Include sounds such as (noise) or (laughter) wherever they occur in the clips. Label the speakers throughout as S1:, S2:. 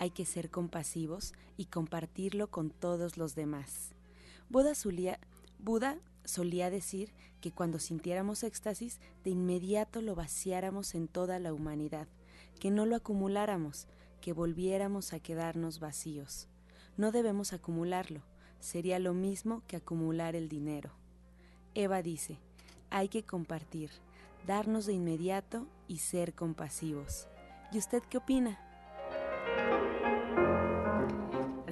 S1: hay que ser compasivos y compartirlo con todos los demás. Buda solía, decir que cuando sintiéramos éxtasis, de inmediato lo vaciáramos en toda la humanidad, que no lo acumuláramos, que volviéramos a quedarnos vacíos. No debemos acumularlo, sería lo mismo que acumular el dinero. Eva dice, hay que compartir, darnos de inmediato y ser compasivos. ¿Y usted qué opina?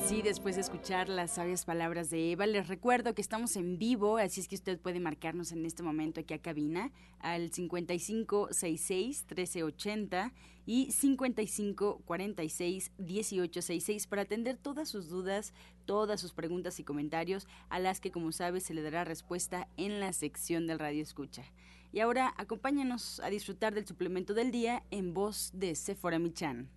S2: Así, después de escuchar las sabias palabras de Eva, les recuerdo que estamos en vivo, así es que usted puede marcarnos en este momento aquí a cabina al 5566-1380 y 5546-1866 para atender todas sus dudas, todas sus preguntas y comentarios, a las que, como sabe, se le dará respuesta en la sección del Radio Escucha. Y ahora acompáñanos a disfrutar del suplemento del día en voz de Sephora Michan.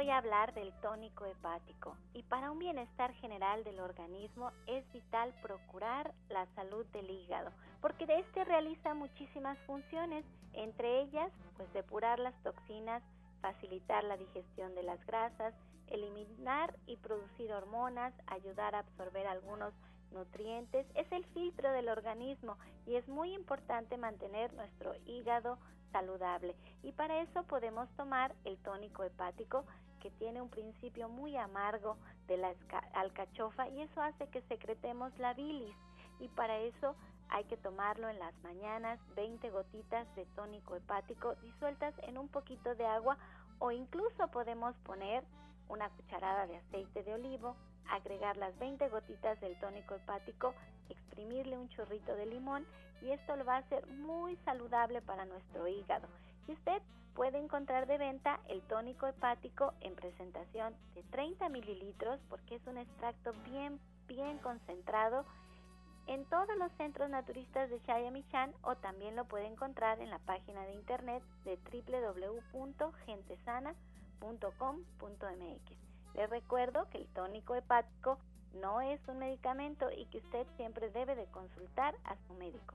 S3: Voy a hablar del tónico hepático y para un bienestar general del organismo es vital procurar la salud del hígado porque de este realiza muchísimas funciones, entre ellas pues depurar las toxinas, facilitar la digestión de las grasas, eliminar y producir hormonas, ayudar a absorber algunos nutrientes, es el filtro del organismo y es muy importante mantener nuestro hígado saludable. Y para eso podemos tomar el tónico hepático que tiene un principio muy amargo de la alcachofa y eso hace que secretemos la bilis. Y para eso hay que tomarlo en las mañanas, 20 gotitas de tónico hepático disueltas en un poquito de agua o incluso podemos poner una cucharada de aceite de olivo, agregar las 20 gotitas del tónico hepático, exprimirle un chorrito de limón y esto lo va a hacer muy saludable para nuestro hígado. Y usted puede encontrar de venta el tónico hepático en presentación de 30 mililitros porque es un extracto bien, bien concentrado en todos los centros naturistas de Chayamichan o también lo puede encontrar en la página de internet de www.gentesana.com.mx. Les recuerdo que el tónico hepático no es un medicamento y que usted siempre debe de consultar a su médico.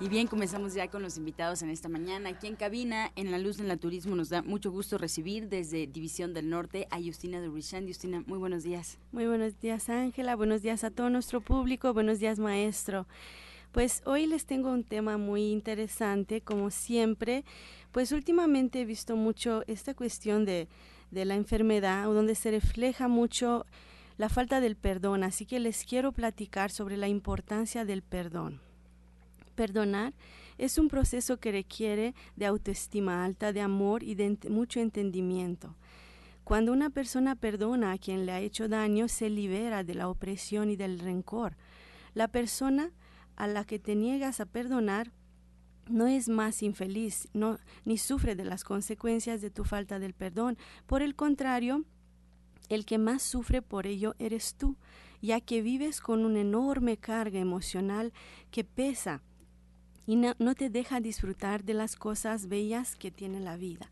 S2: Y bien, comenzamos ya con los invitados en esta mañana. Aquí en cabina, en la luz del naturismo, nos da mucho gusto recibir desde División del Norte a Justina de Richand. Justina, muy buenos días.
S4: Muy buenos días, Ángela. Buenos días a todo nuestro público. Buenos días, maestro. Pues hoy les tengo un tema muy interesante, como siempre. Pues últimamente he visto mucho esta cuestión de, de la enfermedad, donde se refleja mucho la falta del perdón. Así que les quiero platicar sobre la importancia del perdón. Perdonar es un proceso que requiere de autoestima alta, de amor y de mucho entendimiento. Cuando una persona perdona a quien le ha hecho daño, se libera de la opresión y del rencor. La persona a la que te niegas a perdonar no es más infeliz, no, ni sufre de las consecuencias de tu falta del perdón. Por el contrario, el que más sufre por ello eres tú, ya que vives con una enorme carga emocional que pesa y no, te deja disfrutar de las cosas bellas que tiene la vida.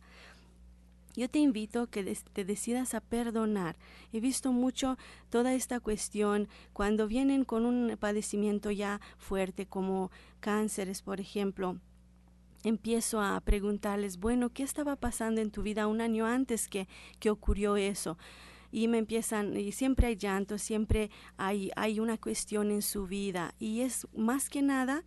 S4: Yo te invito que te decidas a perdonar. He visto mucho toda esta cuestión cuando vienen con un padecimiento ya fuerte como cánceres, por ejemplo. Empiezo a preguntarles, bueno, ¿qué estaba pasando en tu vida un año antes que, que ocurrió eso? y me empiezan, y siempre hay llanto, siempre hay, hay una cuestión en su vida y es más que nada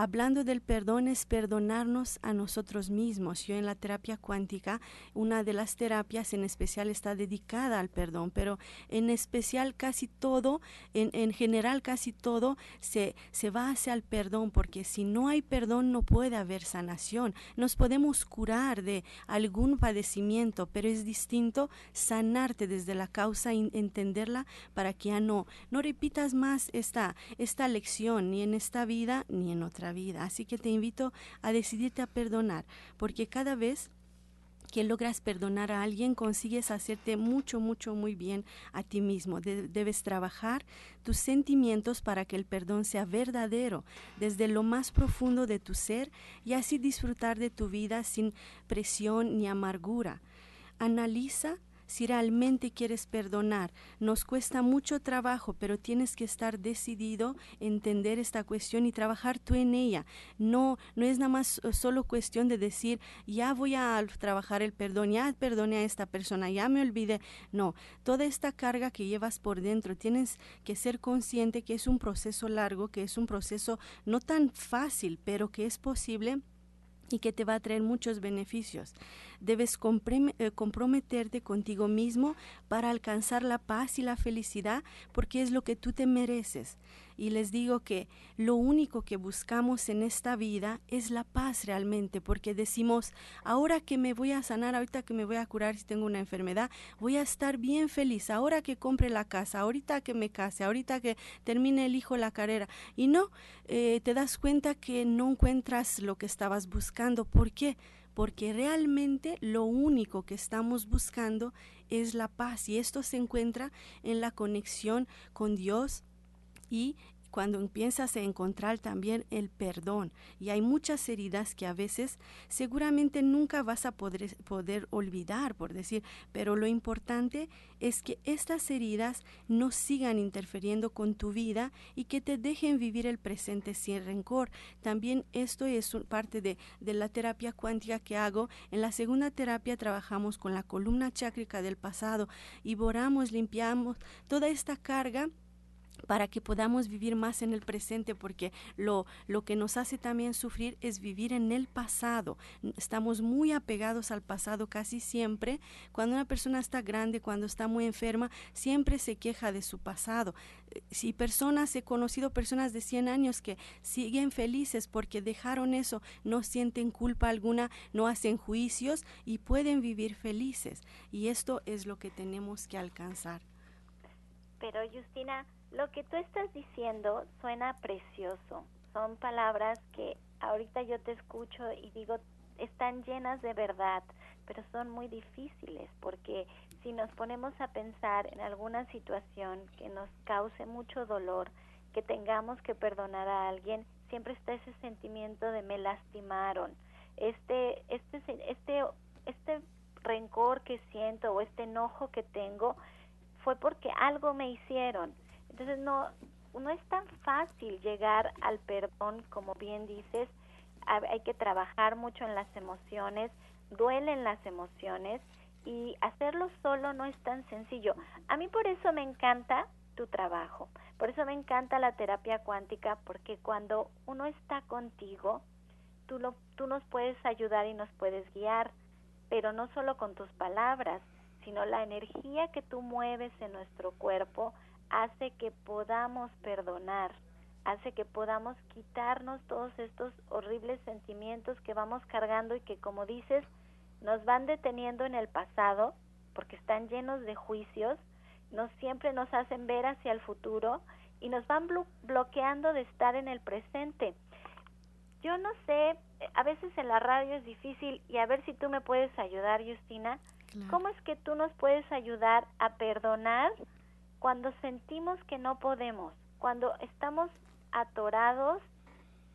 S4: Hablando del perdón es perdonarnos a nosotros mismos. Yo en la terapia cuántica, una de las terapias en especial está dedicada al perdón, pero en especial casi todo, en, en general casi todo se, se va hacia el perdón, porque si no hay perdón no puede haber sanación. Nos podemos curar de algún padecimiento, pero es distinto sanarte desde la causa y entenderla para que ya no, no repitas más esta, esta lección ni en esta vida ni en otra vida. Así que te invito a decidirte a perdonar, porque cada vez que logras perdonar a alguien, consigues hacerte mucho, mucho, muy bien a ti mismo. debes trabajar tus sentimientos para que el perdón sea verdadero desde lo más profundo de tu ser y así disfrutar de tu vida sin presión ni amargura. Analiza si realmente quieres perdonar. Nos cuesta mucho trabajo, pero tienes que estar decidido, entender esta cuestión y trabajar tú en ella. No, no es nada más eh, solo cuestión de decir, ya voy a trabajar el perdón, ya perdone a esta persona, ya me olvide. No, toda esta carga que llevas por dentro, tienes que ser consciente que es un proceso largo, que es un proceso no tan fácil, pero que es posible y que te va a traer muchos beneficios. Debes eh, comprometerte contigo mismo para alcanzar la paz y la felicidad porque es lo que tú te mereces. Y les digo que lo único que buscamos en esta vida es la paz realmente, porque decimos, ahora que me voy a sanar, ahorita que me voy a curar si tengo una enfermedad, voy a estar bien feliz, ahora que compre la casa, ahorita que me case, ahorita que termine el hijo la carrera. Y no, eh, te das cuenta que no encuentras lo que estabas buscando. ¿Por qué? Porque realmente lo único que estamos buscando es la paz y esto se encuentra en la conexión con Dios y cuando empiezas a encontrar también el perdón. Y hay muchas heridas que a veces seguramente nunca vas a poder, olvidar, por decir, pero lo importante es que estas heridas no sigan interfiriendo con tu vida y que te dejen vivir el presente sin rencor. También esto es parte de, de la terapia cuántica que hago. En la segunda terapia trabajamos con la columna chácrica del pasado y borramos, limpiamos toda esta carga para que podamos vivir más en el presente, porque lo, lo que nos hace también sufrir es vivir en el pasado. Estamos muy apegados al pasado casi siempre. Cuando una persona está grande, cuando está muy enferma, siempre se queja de su pasado. Si personas, he conocido personas de 100 años que siguen felices porque dejaron eso, no sienten culpa alguna, no hacen juicios y pueden vivir felices. Y esto es lo que tenemos que alcanzar.
S3: Pero Justina, lo que tú estás diciendo suena precioso. Son palabras que ahorita yo te escucho y digo, están llenas de verdad, pero son muy difíciles porque si nos ponemos a pensar en alguna situación que nos cause mucho dolor, que tengamos que perdonar a alguien, siempre está ese sentimiento de me lastimaron. Este este este este rencor que siento o este enojo que tengo fue porque algo me hicieron entonces no, no es tan fácil llegar al perdón, como bien dices, hay que trabajar mucho en las emociones, duelen las emociones y hacerlo solo no es tan sencillo. A mí por eso me encanta tu trabajo, por eso me encanta la terapia cuántica, porque cuando uno está contigo, tú, lo, tú nos puedes ayudar y nos puedes guiar, pero no solo con tus palabras, sino la energía que tú mueves en nuestro cuerpo, hace que podamos perdonar, hace que podamos quitarnos todos estos horribles sentimientos que vamos cargando y que, como dices, nos van deteniendo en el pasado porque están llenos de juicios, no siempre nos hacen ver hacia el futuro y nos van bloqueando de estar en el presente. Yo no sé, a veces en la radio es difícil y a ver si tú me puedes ayudar, Justina. ¿Cómo es que tú nos puedes ayudar a perdonar cuando sentimos que no podemos, cuando estamos atorados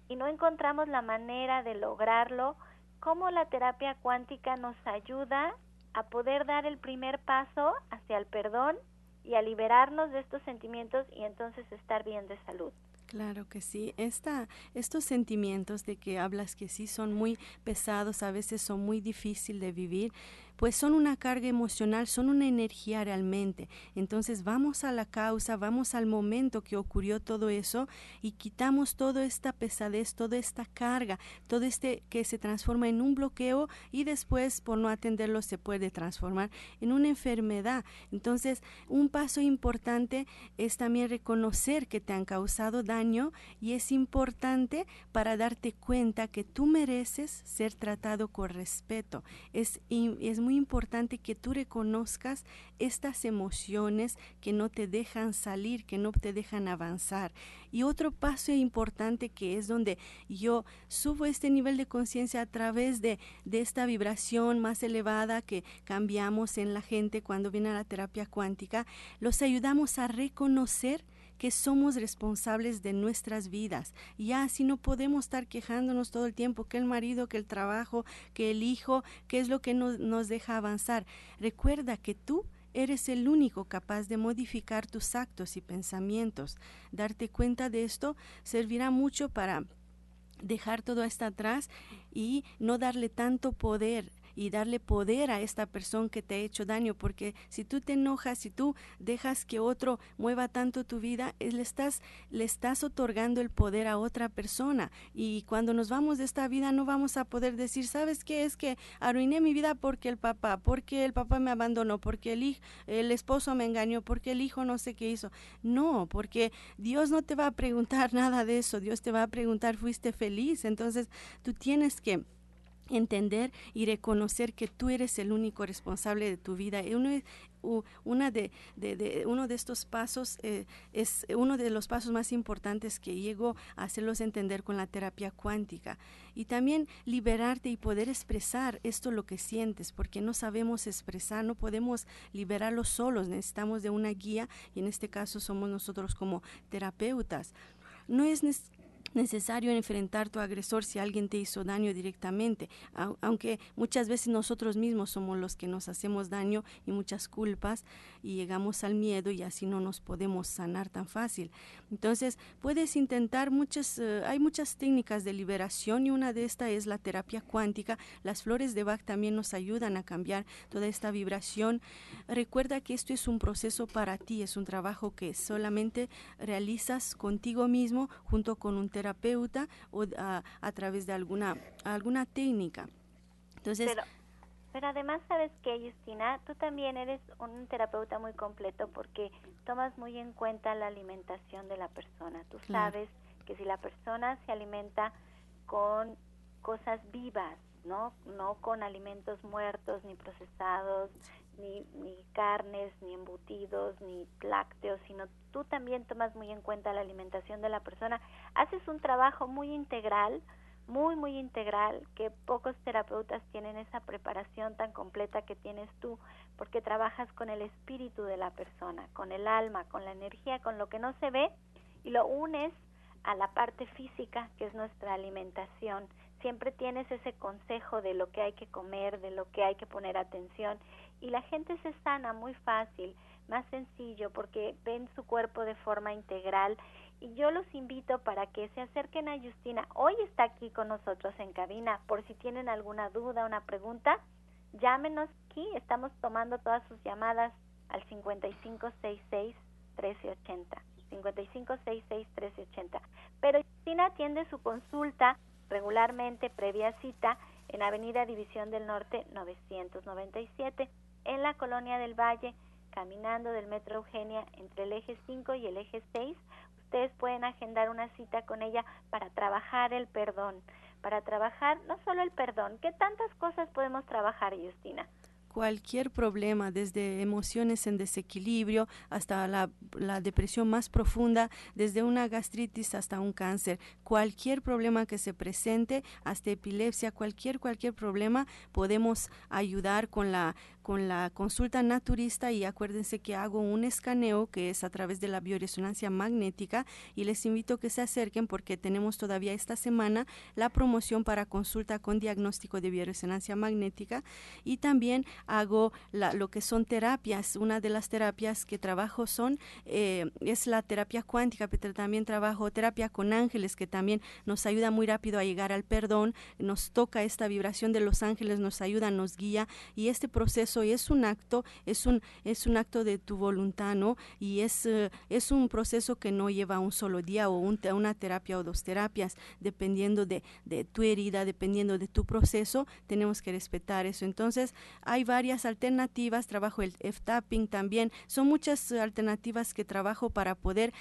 S3: y no encontramos la manera de lograrlo? ¿Cómo la terapia cuántica nos ayuda a poder dar el primer paso hacia el perdón y a liberarnos de estos sentimientos y entonces estar bien de salud?
S4: Claro que sí. Esta, estos sentimientos de que hablas que sí son muy pesados, a veces son muy difíciles de vivir, pues son una carga emocional, son una energía realmente. Entonces vamos a la causa, vamos al momento que ocurrió todo eso y quitamos toda esta pesadez, toda esta carga, todo este que se transforma en un bloqueo y después por no atenderlo se puede transformar en una enfermedad. Entonces un paso importante es también reconocer que te han causado daño y es importante para darte cuenta que tú mereces ser tratado con respeto. Es, es muy importante que tú reconozcas estas emociones que no te dejan salir, que no te dejan avanzar. Y otro paso importante que es donde yo subo este nivel de conciencia a través de, de esta vibración más elevada que cambiamos en la gente cuando viene a la terapia cuántica, los ayudamos a reconocer que somos responsables de nuestras vidas. Ya así no podemos estar quejándonos todo el tiempo que el marido, que el trabajo, que el hijo, que es lo que nos, nos deja avanzar. Recuerda que tú eres el único capaz de modificar tus actos y pensamientos. Darte cuenta de esto servirá mucho para dejar todo esto atrás y no darle tanto poder y darle poder a esta persona que te ha hecho daño, porque si tú te enojas, si tú dejas que otro mueva tanto tu vida, le estás, le estás otorgando el poder a otra persona. Y cuando nos vamos de esta vida no vamos a poder decir, ¿sabes qué? Es que arruiné mi vida porque el papá, porque el papá me abandonó, porque el, hijo, el esposo me engañó, porque el hijo no sé qué hizo. No, porque Dios no te va a preguntar (laughs) nada de eso, Dios te va a preguntar, ¿fuiste feliz? Entonces tú tienes que entender y reconocer que tú eres el único responsable de tu vida. Uno, una de, uno de estos pasos eh, es uno de los pasos más importantes que llego a hacerlos entender con la terapia cuántica. Y también liberarte y poder expresar esto lo que sientes, porque no sabemos expresar, no podemos liberarlo solos, necesitamos de una guía y en este caso somos nosotros como terapeutas. No es necesario enfrentar tu agresor si alguien te hizo daño directamente, aunque muchas veces nosotros mismos somos los que nos hacemos daño y muchas culpas y llegamos al miedo y así no nos podemos sanar tan fácil. Entonces, puedes intentar muchas, eh, hay muchas técnicas de liberación y una de estas es la terapia cuántica. Las flores de Bach también nos ayudan a cambiar toda esta vibración. Recuerda que esto es un proceso para ti, es un trabajo que solamente realizas contigo mismo junto con un terapeuta o a, través de alguna, alguna técnica. Entonces,
S3: pero, pero además, ¿sabes que Justina? Tú también eres un terapeuta muy completo porque tomas muy en cuenta la alimentación de la persona. Tú sabes que si la persona se alimenta con cosas vivas, ¿no? No con alimentos muertos, ni procesados, ni, ni carnes, ni embutidos, ni lácteos, sino tú también tomas muy en cuenta la alimentación de la persona. Haces un trabajo muy integral, muy, muy integral, que pocos terapeutas tienen esa preparación tan completa que tienes tú, porque trabajas con el espíritu de la persona, con el alma, con la energía, con lo que no se ve, y lo unes a la parte física, que es nuestra alimentación. Siempre tienes ese consejo de lo que hay que comer, de lo que hay que poner atención, y la gente se sana muy fácil, más sencillo, porque ven su cuerpo de forma integral. Y yo los invito para que se acerquen a Justina. Hoy está aquí con nosotros en cabina, por si tienen alguna duda, una pregunta, llámenos aquí, estamos tomando todas sus llamadas al 5566 1380. 5566 1380. Pero Justina atiende su consulta regularmente previa cita en Avenida División del Norte 997 en la Colonia del Valle, caminando del Metro Eugenia entre el eje 5 y el eje 6. Ustedes pueden agendar una cita con ella para trabajar el perdón, para trabajar no solo el perdón, ¿qué tantas cosas podemos trabajar, Justina?
S4: cualquier problema, desde emociones en desequilibrio hasta la, la, depresión más profunda, desde una gastritis hasta un cáncer. Cualquier problema que se presente, hasta epilepsia, cualquier, cualquier problema, podemos ayudar con la con la consulta naturista y acuérdense que hago un escaneo que es a través de la bioresonancia magnética y les invito a que se acerquen porque tenemos todavía esta semana la promoción para consulta con diagnóstico de bioresonancia magnética y también hago lo que son terapias. Una de las terapias que trabajo son eh, es la terapia cuántica, pero también trabajo terapia con ángeles que también nos ayuda muy rápido a llegar al perdón, nos toca esta vibración de los ángeles, nos ayuda, nos guía y este proceso y es un acto, es un, es un acto de tu voluntad, ¿no? Y es, eh, es un proceso que no lleva un solo día o una terapia o dos terapias, dependiendo de, de tu herida, dependiendo de tu proceso, tenemos que respetar eso. Entonces, hay varias alternativas, trabajo el F-tapping también, son muchas alternativas que trabajo para poder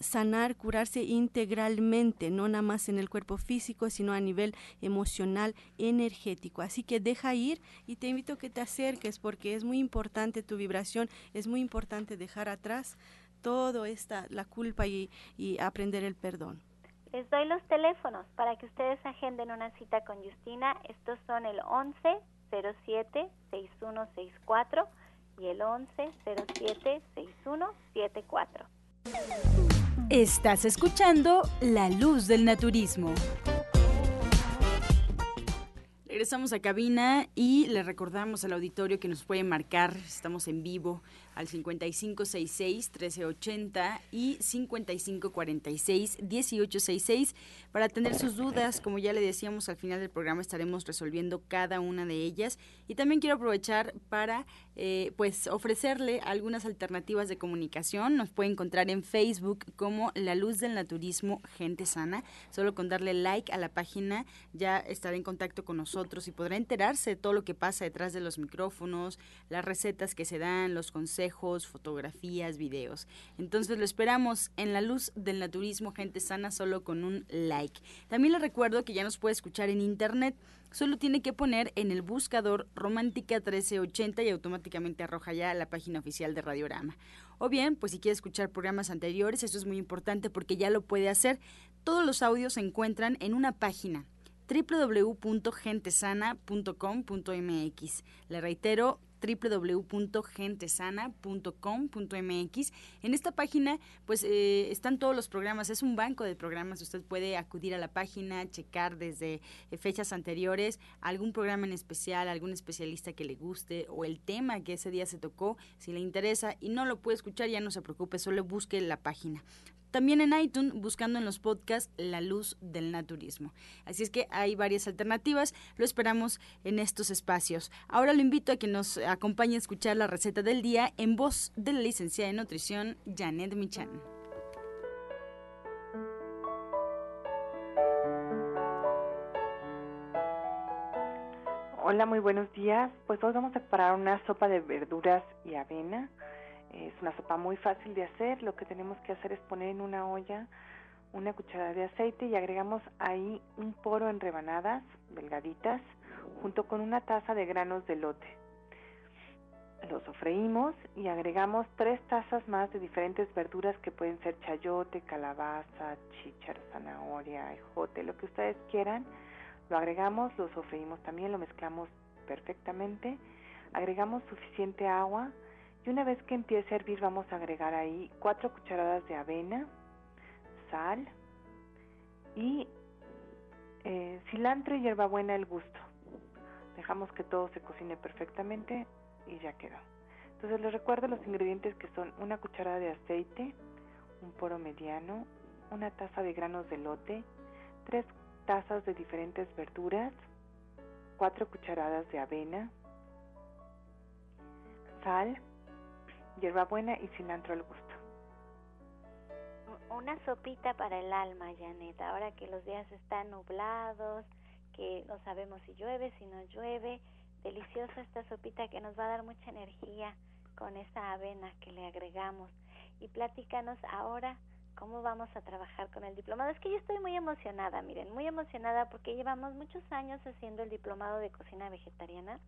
S4: sanar, curarse integralmente, no nada más en el cuerpo físico, sino a nivel emocional, energético. Así que deja ir y te invito a que te acerques porque es muy importante tu vibración, es muy importante dejar atrás todo esta, la culpa y, y aprender el perdón.
S3: Les doy los teléfonos para que ustedes agenden una cita con Justina. Estos son el 11 07 6164 y el 11 07 6174.
S2: Estás escuchando La Luz del Naturismo. Regresamos a cabina y le recordamos al auditorio que nos puede marcar, estamos en vivo al 5566-1380 y 5546-1866 para atender sus dudas. Como ya le decíamos, al final del programa estaremos resolviendo cada una de ellas. Y también quiero aprovechar para eh, pues ofrecerle algunas alternativas de comunicación. Nos puede encontrar en Facebook como La Luz del Naturismo Gente Sana. Solo con darle like a la página ya estará en contacto con nosotros y podrá enterarse de todo lo que pasa detrás de los micrófonos, las recetas que se dan, los consejos fotografías, videos. Entonces lo esperamos en la luz del naturismo, gente sana, solo con un like. También les recuerdo que ya nos puede escuchar en internet. Solo tiene que poner en el buscador Romántica 1380 y automáticamente arroja ya la página oficial de Radiorama. O bien, pues si quiere escuchar programas anteriores, esto es muy importante porque ya lo puede hacer. Todos los audios se encuentran en una página www.gentesana.com.mx. Le reitero, www.gentesana.com.mx. En esta página, pues eh, están todos los programas, es un banco de programas, usted puede acudir a la página, checar desde eh, fechas anteriores algún programa en especial, algún especialista que le guste o el tema que ese día se tocó, si le interesa y no lo puede escuchar, ya no se preocupe, solo busque la página. También en iTunes, buscando en los podcasts La Luz del Naturismo. Así es que hay varias alternativas, lo esperamos en estos espacios. Ahora lo invito a que nos acompañe a escuchar la receta del día en voz de la licenciada en nutrición Janet Michan.
S5: Hola, muy buenos días. Pues hoy vamos a preparar una sopa de verduras y avena es una sopa muy fácil de hacer. Lo que tenemos que hacer es poner en una olla una cucharada de aceite y agregamos ahí un poro en rebanadas delgaditas junto con una taza de granos de lote. Lo sofreímos y agregamos tres tazas más de diferentes verduras que pueden ser chayote, calabaza, chícharo, zanahoria, ejote, lo que ustedes quieran. Lo agregamos, lo sofreímos también, lo mezclamos perfectamente. Agregamos suficiente agua y una vez que empiece a hervir vamos a agregar ahí cuatro cucharadas de avena, sal y eh, cilantro y hierbabuena al gusto. Dejamos que todo se cocine perfectamente y ya quedó. Entonces les recuerdo los ingredientes que son una cucharada de aceite, un poro mediano, una taza de granos de lote, tres tazas de diferentes verduras, cuatro cucharadas de avena, sal, hierbabuena y cilantro al gusto.
S3: Una sopita para el alma, Janet. Ahora que los días están nublados, que no sabemos si llueve, si no llueve. Deliciosa esta sopita que nos va a dar mucha energía con esa avena que le agregamos. Y platícanos ahora cómo vamos a trabajar con el diplomado. Es que yo estoy muy emocionada, miren, muy emocionada porque llevamos muchos años haciendo el diplomado de cocina vegetariana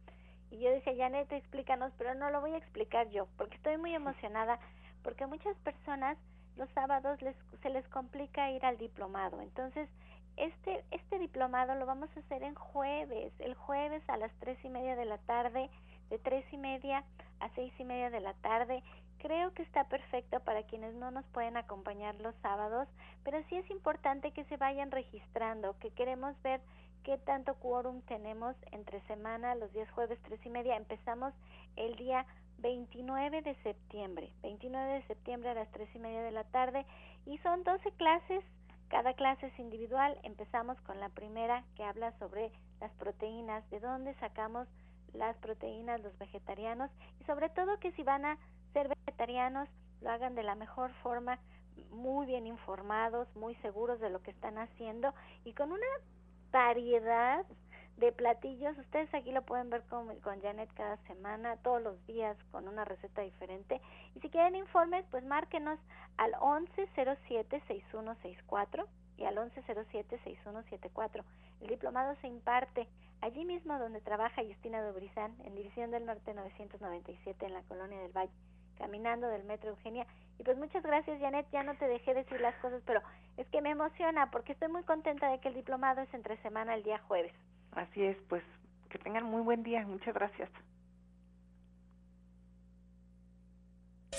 S3: Y yo decía, Janet, explícanos, pero no lo voy a explicar yo, porque estoy muy emocionada, porque a muchas personas los sábados les, se les complica ir al diplomado. Entonces, este, este diplomado lo vamos a hacer en jueves, el jueves a las tres y media de la tarde, de tres y media a seis y media de la tarde. Creo que está perfecto para quienes no nos pueden acompañar los sábados, pero sí es importante que se vayan registrando, que queremos ver qué tanto quórum tenemos entre semana, los días jueves tres y media. Empezamos el día 29 de septiembre, 29 de septiembre a las tres y media de la tarde y son 12 clases cada clase es individual. Empezamos con la primera que habla sobre las proteínas, de dónde sacamos las proteínas los vegetarianos y sobre todo que si van a ser vegetarianos lo hagan de la mejor forma, muy bien informados, muy seguros de lo que están haciendo y con una variedad de platillos. Ustedes aquí lo pueden ver con, con Janet cada semana, todos los días con una receta diferente. Y si quieren informes, pues márquenos al 1107-6164 y al 1107-6174. El diplomado se imparte allí mismo donde trabaja Justina Dobrizán, en División del Norte 997, en la Colonia del Valle, caminando del Metro Eugenia. Y pues muchas gracias, Janet. Ya no te dejé decir las cosas, pero es que me emociona porque estoy muy contenta de que el diplomado es entre semana el día jueves.
S5: Así es, pues que tengan muy buen día. Muchas gracias.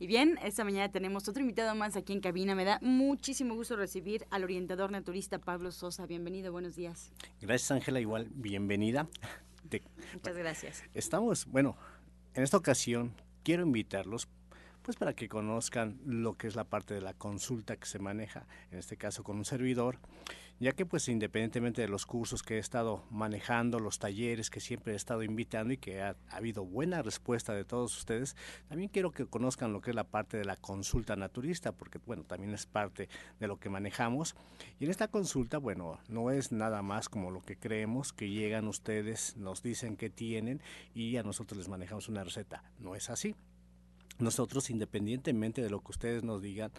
S2: Y bien, esta mañana tenemos otro invitado más aquí en cabina. Me da muchísimo gusto recibir al orientador naturista Pablo Sosa. Bienvenido, buenos días.
S6: Gracias, Ángela. Igual, bienvenida. (laughs)
S2: Muchas gracias.
S6: Estamos, bueno, en esta ocasión quiero invitarlos pues para que conozcan lo que es la parte de la consulta que se maneja, en este caso con un servidor, ya que pues independientemente de los cursos que he estado manejando, los talleres que siempre he estado invitando y que ha, habido buena respuesta de todos ustedes, también quiero que conozcan lo que es la parte de la consulta naturista, porque bueno, también es parte de lo que manejamos. Y en esta consulta, bueno, no es nada más como lo que creemos, que llegan ustedes, nos dicen que tienen y a nosotros les manejamos una receta. No es así. Nosotros, independientemente de lo que ustedes nos digan,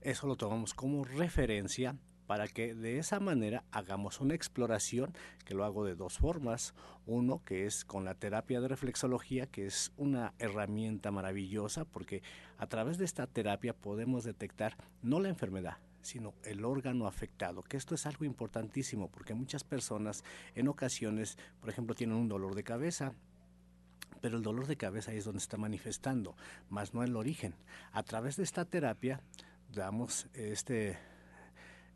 S6: eso lo tomamos como referencia para que de esa manera hagamos una exploración que lo hago de dos formas. Uno que es con la terapia de reflexología, que es una herramienta maravillosa porque a través de esta terapia podemos detectar no la enfermedad, sino el órgano afectado, que esto es algo importantísimo porque muchas personas en ocasiones, por ejemplo, tienen un dolor de cabeza, pero el dolor de cabeza es donde está manifestando, más no el origen. A través de esta terapia damos este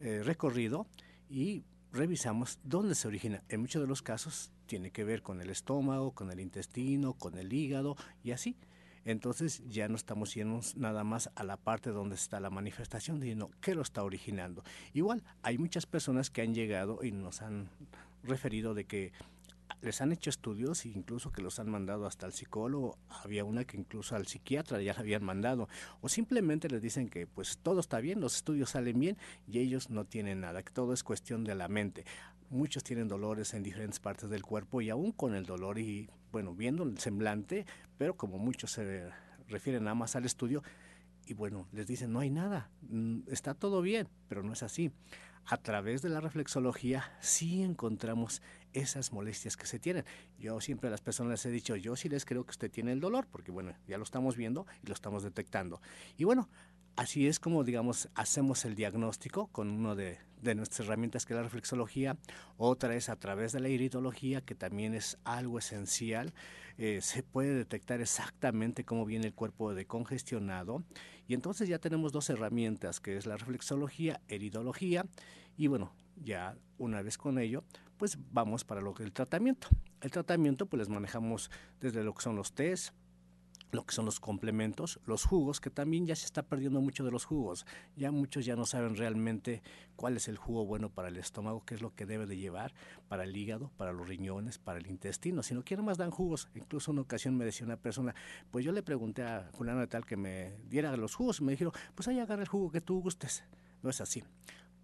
S6: eh, recorrido y revisamos dónde se origina. En muchos de los casos tiene que ver con el estómago, con el intestino, con el hígado y así. Entonces ya no estamos yendo nada más a la parte donde está la manifestación, sino qué lo está originando. Igual, hay muchas personas que han llegado y nos han referido de que les han hecho estudios, incluso que los han mandado hasta el psicólogo, había una que incluso al psiquiatra ya la habían mandado, o simplemente les dicen que pues todo está bien, los estudios salen bien y ellos no tienen nada, que todo es cuestión de la mente. Muchos tienen dolores en diferentes partes del cuerpo y aún con el dolor y bueno, viendo el semblante, pero como muchos se refieren nada más al estudio, y bueno, les dicen no hay nada, mm, está todo bien, pero no es así. A través de la reflexología sí encontramos esas molestias que se tienen. Yo siempre a las personas les he dicho, yo sí les creo que usted tiene el dolor, porque bueno, ya lo estamos viendo y lo estamos detectando. Y bueno, así es como, digamos, hacemos el diagnóstico con una de, nuestras herramientas que es la reflexología. Otra es a través de la iridología, que también es algo esencial. Eh, se puede detectar exactamente cómo viene el cuerpo de congestionado. Y entonces ya tenemos dos herramientas, que es la reflexología, iridología. Y bueno, ya una vez con ello, pues vamos para lo que el tratamiento. El tratamiento pues les manejamos desde lo que son los test, lo que son los complementos, los jugos, que también ya se está perdiendo mucho de los jugos. Ya muchos ya no saben realmente cuál es el jugo bueno para el estómago, qué es lo que debe de llevar para el hígado, para los riñones, para el intestino, sino que más dan jugos. Incluso una ocasión me decía una persona, pues yo le pregunté a Juliano de tal que me diera los jugos y me dijeron, pues ahí agarra el jugo que tú gustes. No es así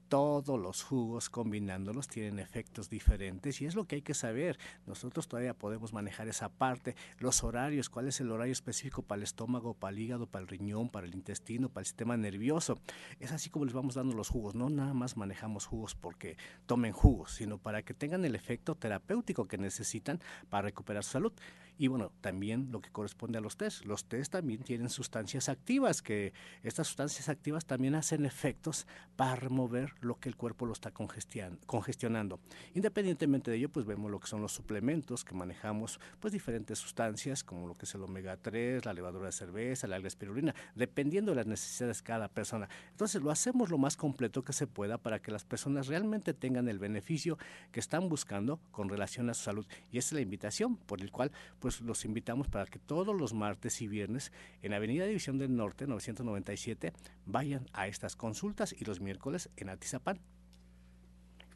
S6: todos los jugos combinándolos tienen efectos diferentes y es lo que hay que saber. Nosotros todavía podemos manejar esa parte, los horarios, cuál es el horario específico para el estómago, para el hígado, para el riñón, para el intestino, para el sistema nervioso. Es así como les vamos dando los jugos. No nada más manejamos jugos porque tomen jugos, sino para que tengan el efecto terapéutico que necesitan para recuperar su salud. Y bueno, también lo que corresponde a los test. Los test también tienen sustancias activas, que estas sustancias activas también hacen efectos para remover lo que el cuerpo lo está congestionando. Independientemente de ello, pues vemos lo que son los suplementos que manejamos, pues diferentes sustancias como lo que es el omega 3, la levadura de cerveza, la espirulina, dependiendo de las necesidades de cada persona. Entonces lo hacemos lo más completo que se pueda para que las personas realmente tengan el beneficio que están buscando con relación a su salud. Y esa es la invitación por el cual pues pues los invitamos para que todos los martes y viernes en Avenida División del Norte 997 vayan a estas consultas y los miércoles en Atizapán.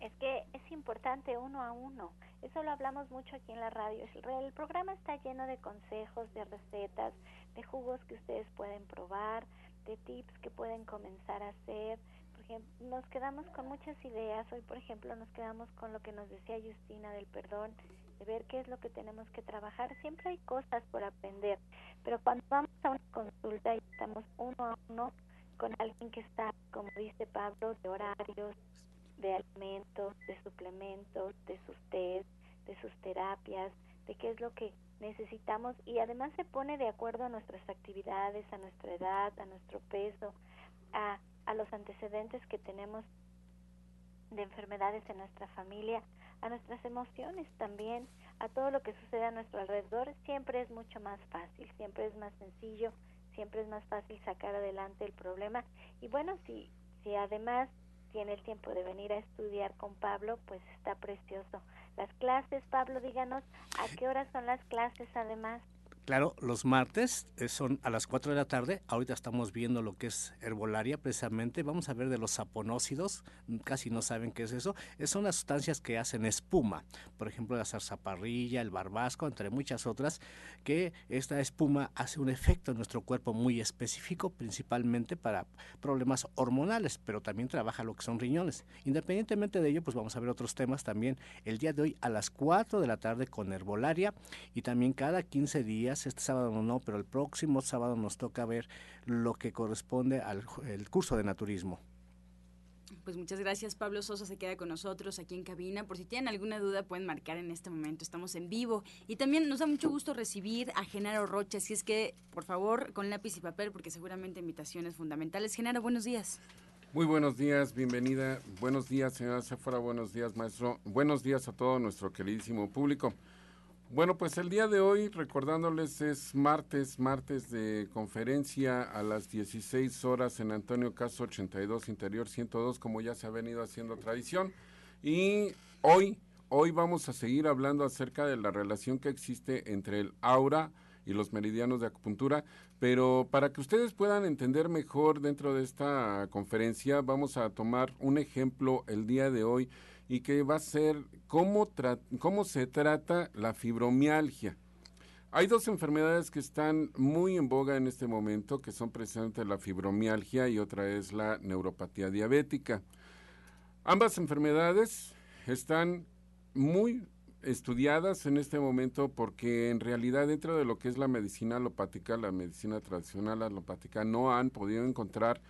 S3: Es que es importante uno a uno. Eso lo hablamos mucho aquí en la radio. El programa está lleno de consejos, de recetas, de jugos que ustedes pueden probar, de tips que pueden comenzar a hacer. Por ejemplo, nos quedamos con muchas ideas. Hoy, por ejemplo, nos quedamos con lo que nos decía Justina del perdón ver qué es lo que tenemos que trabajar. Siempre hay cosas por aprender, pero cuando vamos a una consulta y estamos uno a uno con alguien que está, como dice Pablo, de horarios, de alimentos, de suplementos, de sus test, de sus terapias, de qué es lo que necesitamos y además se pone de acuerdo a nuestras actividades, a nuestra edad, a nuestro peso, a, a los antecedentes que tenemos de enfermedades en nuestra familia, a nuestras emociones también, a todo lo que sucede a nuestro alrededor, siempre es mucho más fácil, siempre es más sencillo, siempre es más fácil sacar adelante el problema. Y bueno, si, si además tiene el tiempo de venir a estudiar con Pablo, pues está precioso. Las clases, Pablo, díganos, ¿a qué horas son las clases además?
S6: Claro, los martes eh, son a las 4 de la tarde. Ahorita estamos viendo lo que es herbolaria precisamente. Vamos a ver de los saponócidos. Casi no saben qué es eso. Son las sustancias que hacen espuma. Por ejemplo, la zarzaparrilla, el barbasco, entre muchas otras, que esta espuma hace un efecto en nuestro cuerpo muy específico, principalmente para problemas hormonales, pero también trabaja lo que son riñones. Independientemente de ello, pues vamos a ver otros temas también el día de hoy a las 4 de la tarde con herbolaria y también cada 15 días este sábado no, pero el próximo sábado nos toca ver lo que corresponde al el curso de naturismo.
S2: Pues muchas gracias, Pablo Sosa se queda con nosotros aquí en cabina. Por si tienen alguna duda, pueden marcar en este momento. Estamos en vivo. Y también nos da mucho gusto recibir a Genaro Rocha. Así es que, por favor, con lápiz y papel, porque seguramente invitaciones fundamentales. Genaro, buenos días.
S7: Muy buenos días, bienvenida. Buenos días, señora Sephora. Buenos días, maestro. Buenos días a todo nuestro queridísimo público. Bueno, pues el día de hoy, recordándoles, es martes, martes de conferencia a las 16 horas en Antonio Caso 82, Interior 102, como ya se ha venido haciendo tradición. Y hoy, hoy vamos a seguir hablando acerca de la relación que existe entre el aura y los meridianos de acupuntura, pero para que ustedes puedan entender mejor dentro de esta conferencia, vamos a tomar un ejemplo el día de hoy y que va a ser cómo, cómo se trata la fibromialgia. Hay dos enfermedades que están muy en boga en este momento, que son precisamente la fibromialgia y otra es la neuropatía diabética. Ambas enfermedades están muy estudiadas en este momento porque en realidad dentro de lo que es la medicina alopática, la medicina tradicional alopática, no han podido encontrar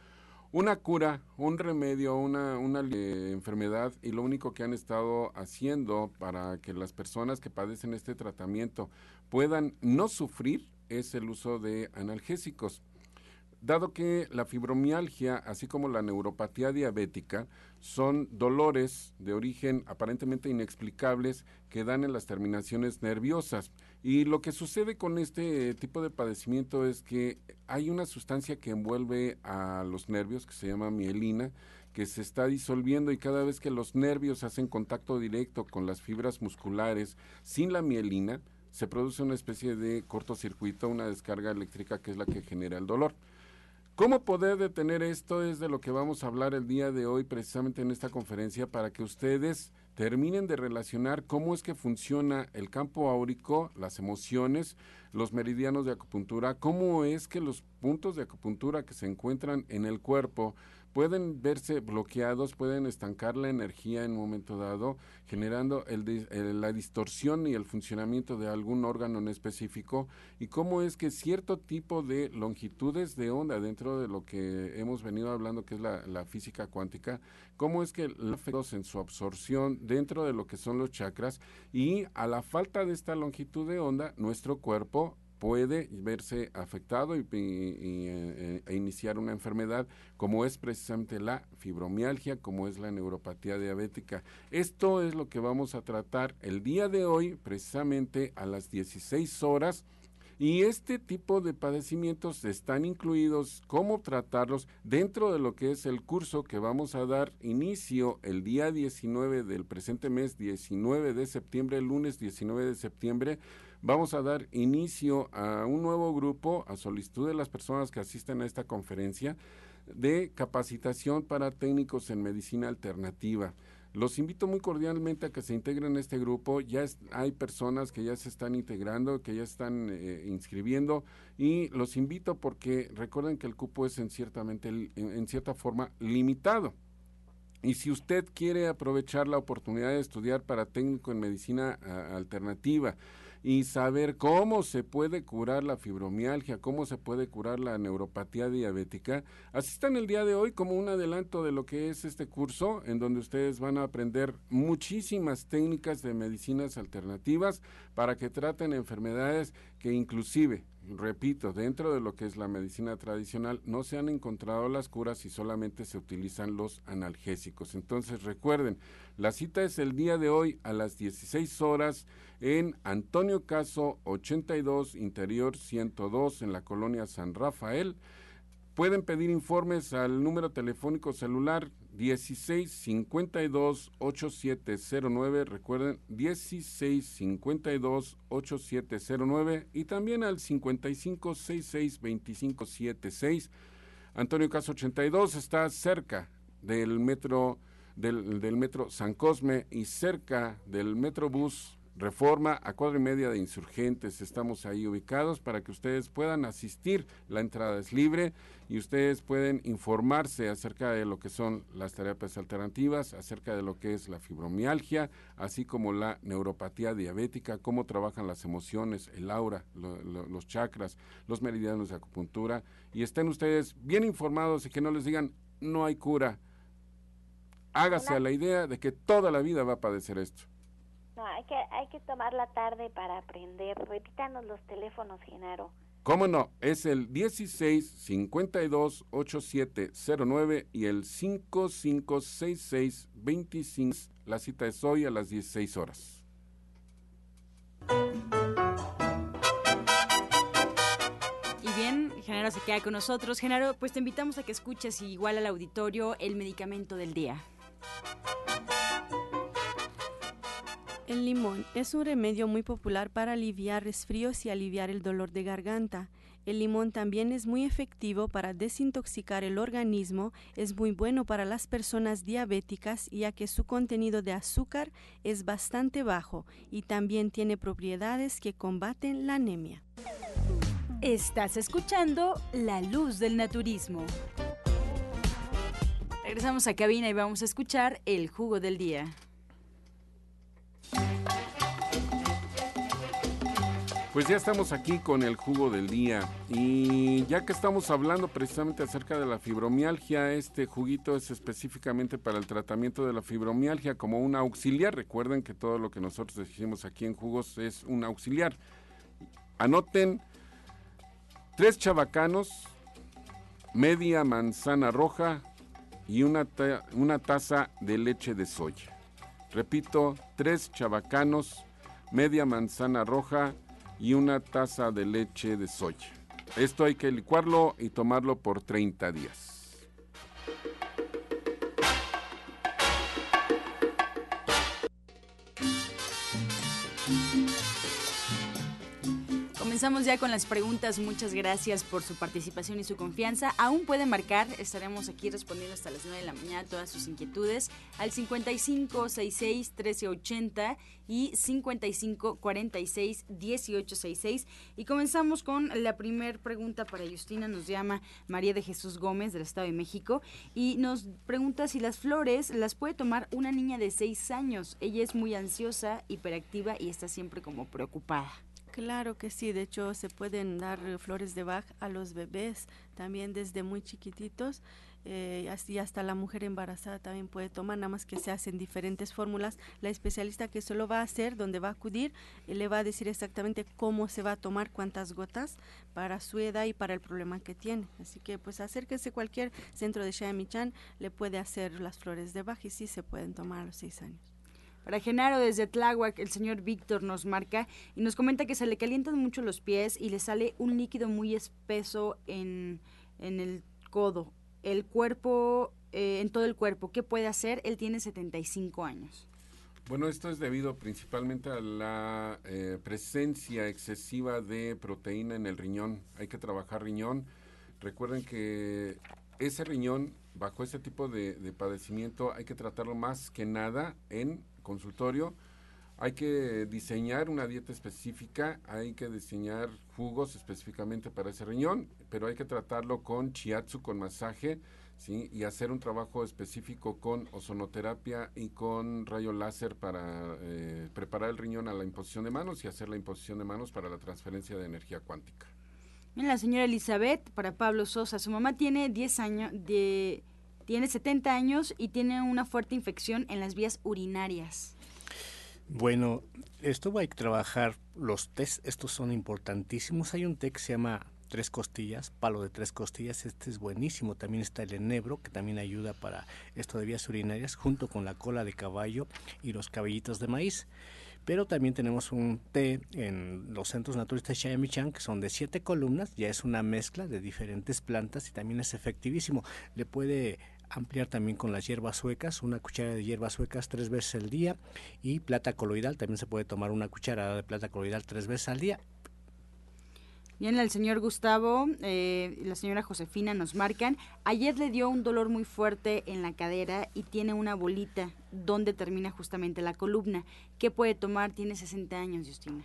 S7: una cura, un remedio, una, una enfermedad y lo único que han estado haciendo para que las personas que padecen este tratamiento puedan no sufrir es el uso de analgésicos. Dado que la fibromialgia, así como la neuropatía diabética, son dolores de origen aparentemente inexplicables que dan en las terminaciones nerviosas. Y lo que sucede con este tipo de padecimiento es que hay una sustancia que envuelve a los nervios que se llama mielina, que se está disolviendo y cada vez que los nervios hacen contacto directo con las fibras musculares sin la mielina, se produce una especie de cortocircuito, una descarga eléctrica que es la que genera el dolor. ¿Cómo poder detener esto? Es de lo que vamos a hablar el día de hoy precisamente en esta conferencia para que ustedes terminen de relacionar cómo es que funciona el campo áurico, las emociones, los meridianos de acupuntura, cómo es que los puntos de acupuntura que se encuentran en el cuerpo pueden verse bloqueados, pueden estancar la energía en un momento dado, generando la distorsión y el funcionamiento de algún órgano en específico, y cómo es que cierto tipo de longitudes de onda dentro de lo que hemos venido hablando, que es la, física cuántica, cómo es que los en su absorción dentro de lo que son los chakras, y a la falta de esta longitud de onda, nuestro cuerpo puede verse afectado y, e iniciar una enfermedad como es precisamente la fibromialgia, como es la neuropatía diabética. Esto es lo que vamos a tratar el día de hoy, precisamente a las 16 horas. Y este tipo de padecimientos están incluidos, cómo tratarlos dentro de lo que es el curso que vamos a dar inicio el día 19 del presente mes, 19 de septiembre, el lunes 19 de septiembre vamos a dar inicio a un nuevo grupo a solicitud de las personas que asisten a esta conferencia de capacitación para técnicos en medicina alternativa. Los invito muy cordialmente a que se integren en este grupo. Ya hay personas que ya se están integrando, que ya están eh, inscribiendo y los invito porque recuerden que el cupo es en, ciertamente, en cierta forma limitado. Y si usted quiere aprovechar la oportunidad de estudiar para técnico en medicina alternativa, y saber cómo se puede curar la fibromialgia, cómo se puede curar la neuropatía diabética, asistan el día de hoy como un adelanto de lo que es este curso, en donde ustedes van a aprender muchísimas técnicas de medicinas alternativas para que traten enfermedades que inclusive repito, dentro de lo que es la medicina tradicional no se han encontrado las curas y solamente se utilizan los analgésicos. Entonces recuerden, la cita es el día de hoy a las 16 horas en Antonio Caso 82, Interior 102, en la colonia San Rafael. Pueden pedir informes al número telefónico celular 1652 8709, recuerden 1652 8709 y también al 5566 2576. Antonio Caso 82 está cerca del metro del, del metro San Cosme y cerca del Metrobús Reforma a cuadro y media de insurgentes. Estamos ahí ubicados para que ustedes puedan asistir. La entrada es libre y ustedes pueden informarse acerca de lo que son las terapias alternativas, acerca de lo que es la fibromialgia, así como la neuropatía diabética, cómo trabajan las emociones, el aura, los chakras, los meridianos de acupuntura. Y estén ustedes bien informados y que no les digan no hay cura. Hágase a la idea de que toda la vida va a padecer esto.
S3: No, hay que, hay que tomar la tarde para aprender. Repítanos los teléfonos, Genaro.
S7: ¿Cómo no? Es el 16 52 8709 y el 5566 25. La cita es hoy a las 16 horas.
S2: Y bien, Genaro se queda con nosotros. Genaro, pues te invitamos a que escuches igual al auditorio el medicamento del día.
S4: El limón es un remedio muy popular para aliviar resfríos y aliviar el dolor de garganta. El limón también es muy efectivo para desintoxicar el organismo, es muy bueno para las personas diabéticas ya que su contenido de azúcar es bastante bajo y también tiene propiedades que combaten la anemia.
S2: Estás escuchando La Luz del Naturismo. Regresamos a cabina y vamos a escuchar el jugo del día.
S7: Pues ya estamos aquí con el jugo del día y ya que estamos hablando precisamente acerca de la fibromialgia, este juguito es específicamente para el tratamiento de la fibromialgia como un auxiliar. Recuerden que todo lo que nosotros decimos aquí en jugos es un auxiliar. Anoten tres chabacanos, media manzana roja y una, una taza de leche de soya. Repito, tres chabacanos, media manzana roja y una taza de leche de soya. Esto hay que licuarlo y tomarlo por 30 días.
S2: Comenzamos ya con las preguntas. Muchas gracias por su participación y su confianza. Aún pueden marcar, estaremos aquí respondiendo hasta las 9 de la mañana todas sus inquietudes al 5566 1380 y 5546 1866. Y comenzamos con la primera pregunta para Justina. Nos llama María de Jesús Gómez del Estado de México y nos pregunta si las flores las puede tomar una niña de 6 años. Ella es muy ansiosa, hiperactiva y está siempre como preocupada.
S4: Claro que sí, de hecho se pueden dar flores de Bach a los bebés también desde muy chiquititos. Eh, así hasta la mujer embarazada también puede tomar, nada más que se hacen diferentes fórmulas. La especialista que eso lo va a hacer, donde va a acudir, eh, le va a decir exactamente cómo se va a tomar, cuántas gotas para su edad y para el problema que tiene. Así que pues acérquese cualquier centro de Michan, le puede hacer las flores de Bach y sí se pueden tomar a los seis años.
S2: Para Genaro desde Tláhuac, el señor Víctor nos marca y nos comenta que se le calientan mucho los pies y le sale un líquido muy espeso en, en el codo. El cuerpo, eh, en todo el cuerpo. ¿Qué puede hacer? Él tiene 75 años.
S7: Bueno, esto es debido principalmente a la eh, presencia excesiva de proteína en el riñón. Hay que trabajar riñón. Recuerden que ese riñón, bajo ese tipo de padecimiento, hay que tratarlo más que nada en consultorio. Hay que diseñar una dieta específica, hay que diseñar jugos específicamente para ese riñón, pero hay que tratarlo con chiatsu, con masaje, ¿sí? y hacer un trabajo específico con ozonoterapia y con rayo láser para eh, preparar el riñón a la imposición de manos y hacer la imposición de manos para la transferencia de energía cuántica.
S2: la señora Elizabeth, para Pablo Sosa, su mamá tiene 10 años de tiene 70 años y tiene una fuerte infección en las vías urinarias.
S6: Bueno, esto va a trabajar los test, estos son importantísimos. Hay un té que se llama tres costillas, palo de tres costillas, este es buenísimo. También está el enebro, que también ayuda para esto de vías urinarias, junto con la cola de caballo y los cabellitos de maíz. Pero también tenemos un té en los centros naturistas Chayamichan, que son de siete columnas, ya es una mezcla de diferentes plantas y también es efectivísimo. Le puede ampliar también con las hierbas suecas, una cuchara de hierbas suecas tres veces al día y plata coloidal, también se puede tomar una cucharada de plata coloidal tres veces al día.
S2: Bien, el señor Gustavo eh, y la señora Josefina nos marcan. Ayer le dio un dolor muy fuerte en la cadera y tiene una bolita donde termina justamente la columna. ¿Qué puede tomar? Tiene 60 años, Justina.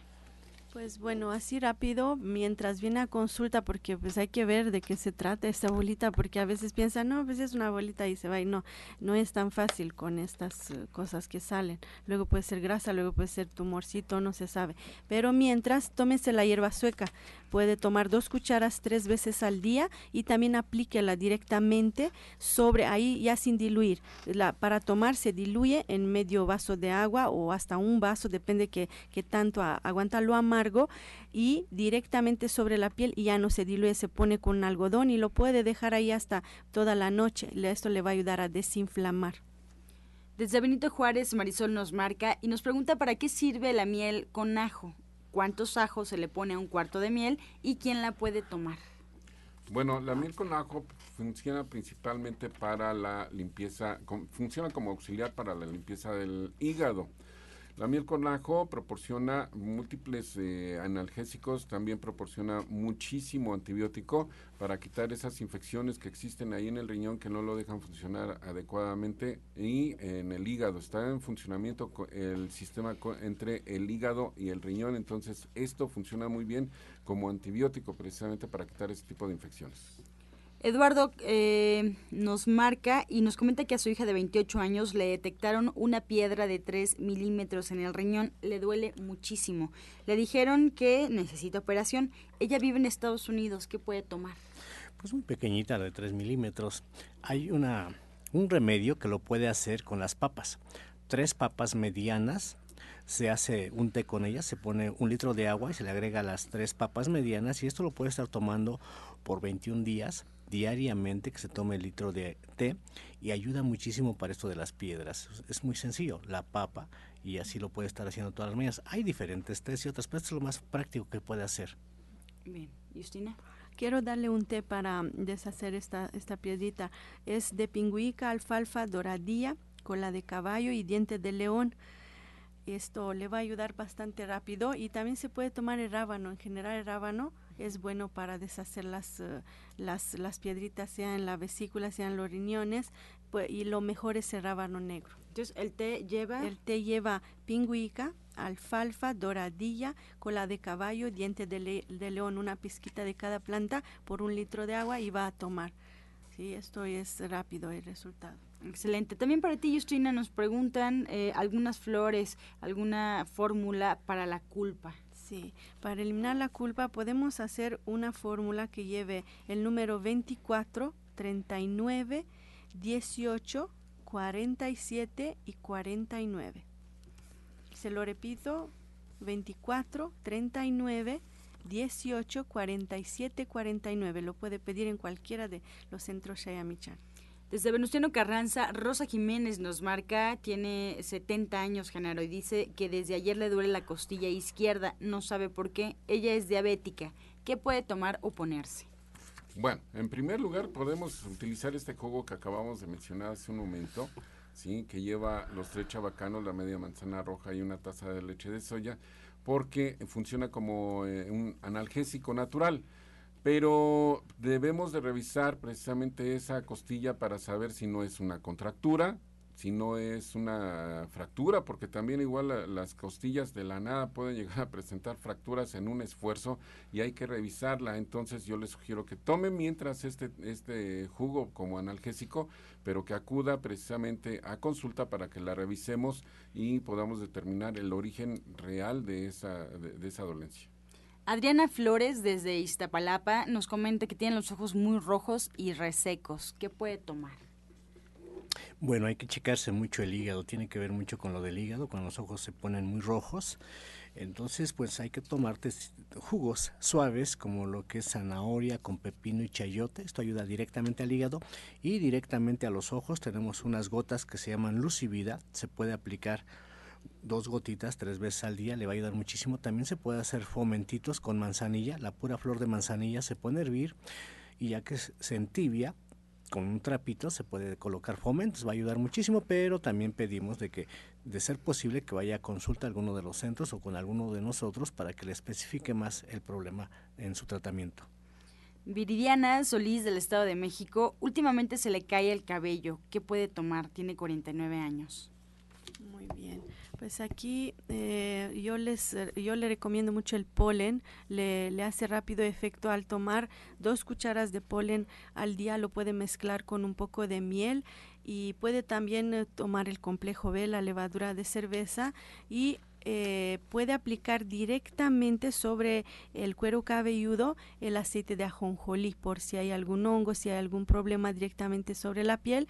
S4: Pues bueno, así rápido, mientras viene a consulta, porque pues hay que ver de qué se trata esta bolita, porque a veces piensan, no, pues es una bolita y se va, y no, no es tan fácil con estas eh, cosas que salen. Luego puede ser grasa, luego puede ser tumorcito, no se sabe. Pero mientras, tómese la hierba sueca. Puede tomar dos cucharas tres veces al día y también aplíquela directamente sobre ahí ya sin diluir. La, para tomar se diluye en medio vaso de agua o hasta un vaso, depende que, que tanto aguanta lo amargo y directamente sobre la piel y ya no se diluye, se pone con algodón y lo puede dejar ahí hasta toda la noche. Esto le va a ayudar a desinflamar.
S2: Desde Benito Juárez, Marisol nos marca y nos pregunta para qué sirve la miel con ajo, cuántos ajos se le pone a un cuarto de miel y quién la puede tomar.
S7: Bueno, la miel con ajo funciona principalmente para la limpieza, funciona como auxiliar para la limpieza del hígado. La miel con ajo proporciona múltiples eh, analgésicos, también proporciona muchísimo antibiótico para quitar esas infecciones que existen ahí en el riñón que no lo dejan funcionar adecuadamente y en el hígado. Está en funcionamiento el sistema entre el hígado y el riñón, entonces esto funciona muy bien como antibiótico precisamente para quitar ese tipo de infecciones.
S2: Eduardo eh, nos marca y nos comenta que a su hija de 28 años le detectaron una piedra de 3 milímetros en el riñón. Le duele muchísimo. Le dijeron que necesita operación. Ella vive en Estados Unidos. ¿Qué puede tomar?
S6: Pues un pequeñita de 3 milímetros. Hay una, un remedio que lo puede hacer con las papas. Tres papas medianas se hace un té con ellas, se pone un litro de agua y se le agrega las tres papas medianas y esto lo puede estar tomando por 21 días diariamente que se tome el litro de té y ayuda muchísimo para esto de las piedras. Es muy sencillo, la papa y así lo puede estar haciendo todas las mañanas. Hay diferentes tés y otras, pero esto es lo más práctico que puede hacer.
S2: Bien, Justina.
S4: Quiero darle un té para deshacer esta, esta piedrita. Es de pingüica, alfalfa, doradilla, cola de caballo y diente de león. esto le va a ayudar bastante rápido y también se puede tomar el rábano. En general el rábano es bueno para deshacer las, eh, las, las piedritas, sea en la vesícula, sea en los riñones, pues, y lo mejor es el rábano negro.
S2: Entonces, el té lleva...
S4: El té lleva pingüica, alfalfa, doradilla, cola de caballo, diente de, de, león, una pizquita de cada planta por un litro de agua y va a tomar. Sí, esto es rápido el resultado.
S2: Excelente. También para ti, Justina, nos preguntan eh, algunas flores, alguna fórmula para la culpa.
S4: Sí, para eliminar la culpa podemos hacer una fórmula que lleve el número 24, 39, 18, 47 y 49. Se lo repito, 24, 39, 18, 47, 49. Lo puede pedir en cualquiera de los centros Shayamichan.
S2: Desde Venustiano Carranza, Rosa Jiménez nos marca, tiene 70 años, Genaro, y dice que desde ayer le duele la costilla izquierda, no sabe por qué. Ella es diabética. ¿Qué puede tomar o ponerse?
S7: Bueno, en primer lugar podemos utilizar este jugo que acabamos de mencionar hace un momento, ¿sí? que lleva los tres chabacanos, la media manzana roja y una taza de leche de soya, porque funciona como eh, un analgésico natural pero debemos de revisar precisamente esa costilla para saber si no es una contractura, si no es una fractura, porque también igual las costillas de la nada pueden llegar a presentar fracturas en un esfuerzo y hay que revisarla. Entonces yo les sugiero que tome mientras este, este jugo como analgésico, pero que acuda precisamente a consulta para que la revisemos y podamos determinar el origen real de esa, de esa dolencia.
S2: Adriana Flores desde Iztapalapa nos comenta que tiene los ojos muy rojos y resecos. ¿Qué puede tomar?
S6: Bueno, hay que checarse mucho el hígado, tiene que ver mucho con lo del hígado, cuando los ojos se ponen muy rojos. Entonces, pues hay que tomarte jugos suaves como lo que es zanahoria con pepino y chayote. Esto ayuda directamente al hígado y directamente a los ojos. Tenemos unas gotas que se llaman lucivida. Se puede aplicar dos gotitas tres veces al día le va a ayudar muchísimo. También se puede hacer fomentitos con manzanilla. La pura flor de manzanilla se pone a hervir y ya que se entibia, con un trapito se puede colocar fomentos, va a ayudar muchísimo, pero también pedimos de que, de ser posible, que vaya a consulta a alguno de los centros o con alguno de nosotros para que le especifique más el problema en su tratamiento.
S2: Viridiana Solís del Estado de México, últimamente se le cae el cabello. ¿Qué puede tomar? Tiene 49 años.
S4: Pues aquí eh, yo les yo le recomiendo mucho el polen, le, le, hace rápido efecto al tomar dos cucharas de polen al día, lo puede mezclar con un poco de miel y puede también eh, tomar el complejo B, la levadura de cerveza y eh, puede aplicar directamente sobre el cuero cabelludo el aceite de ajonjolí por si hay algún hongo, si hay algún problema directamente sobre la piel.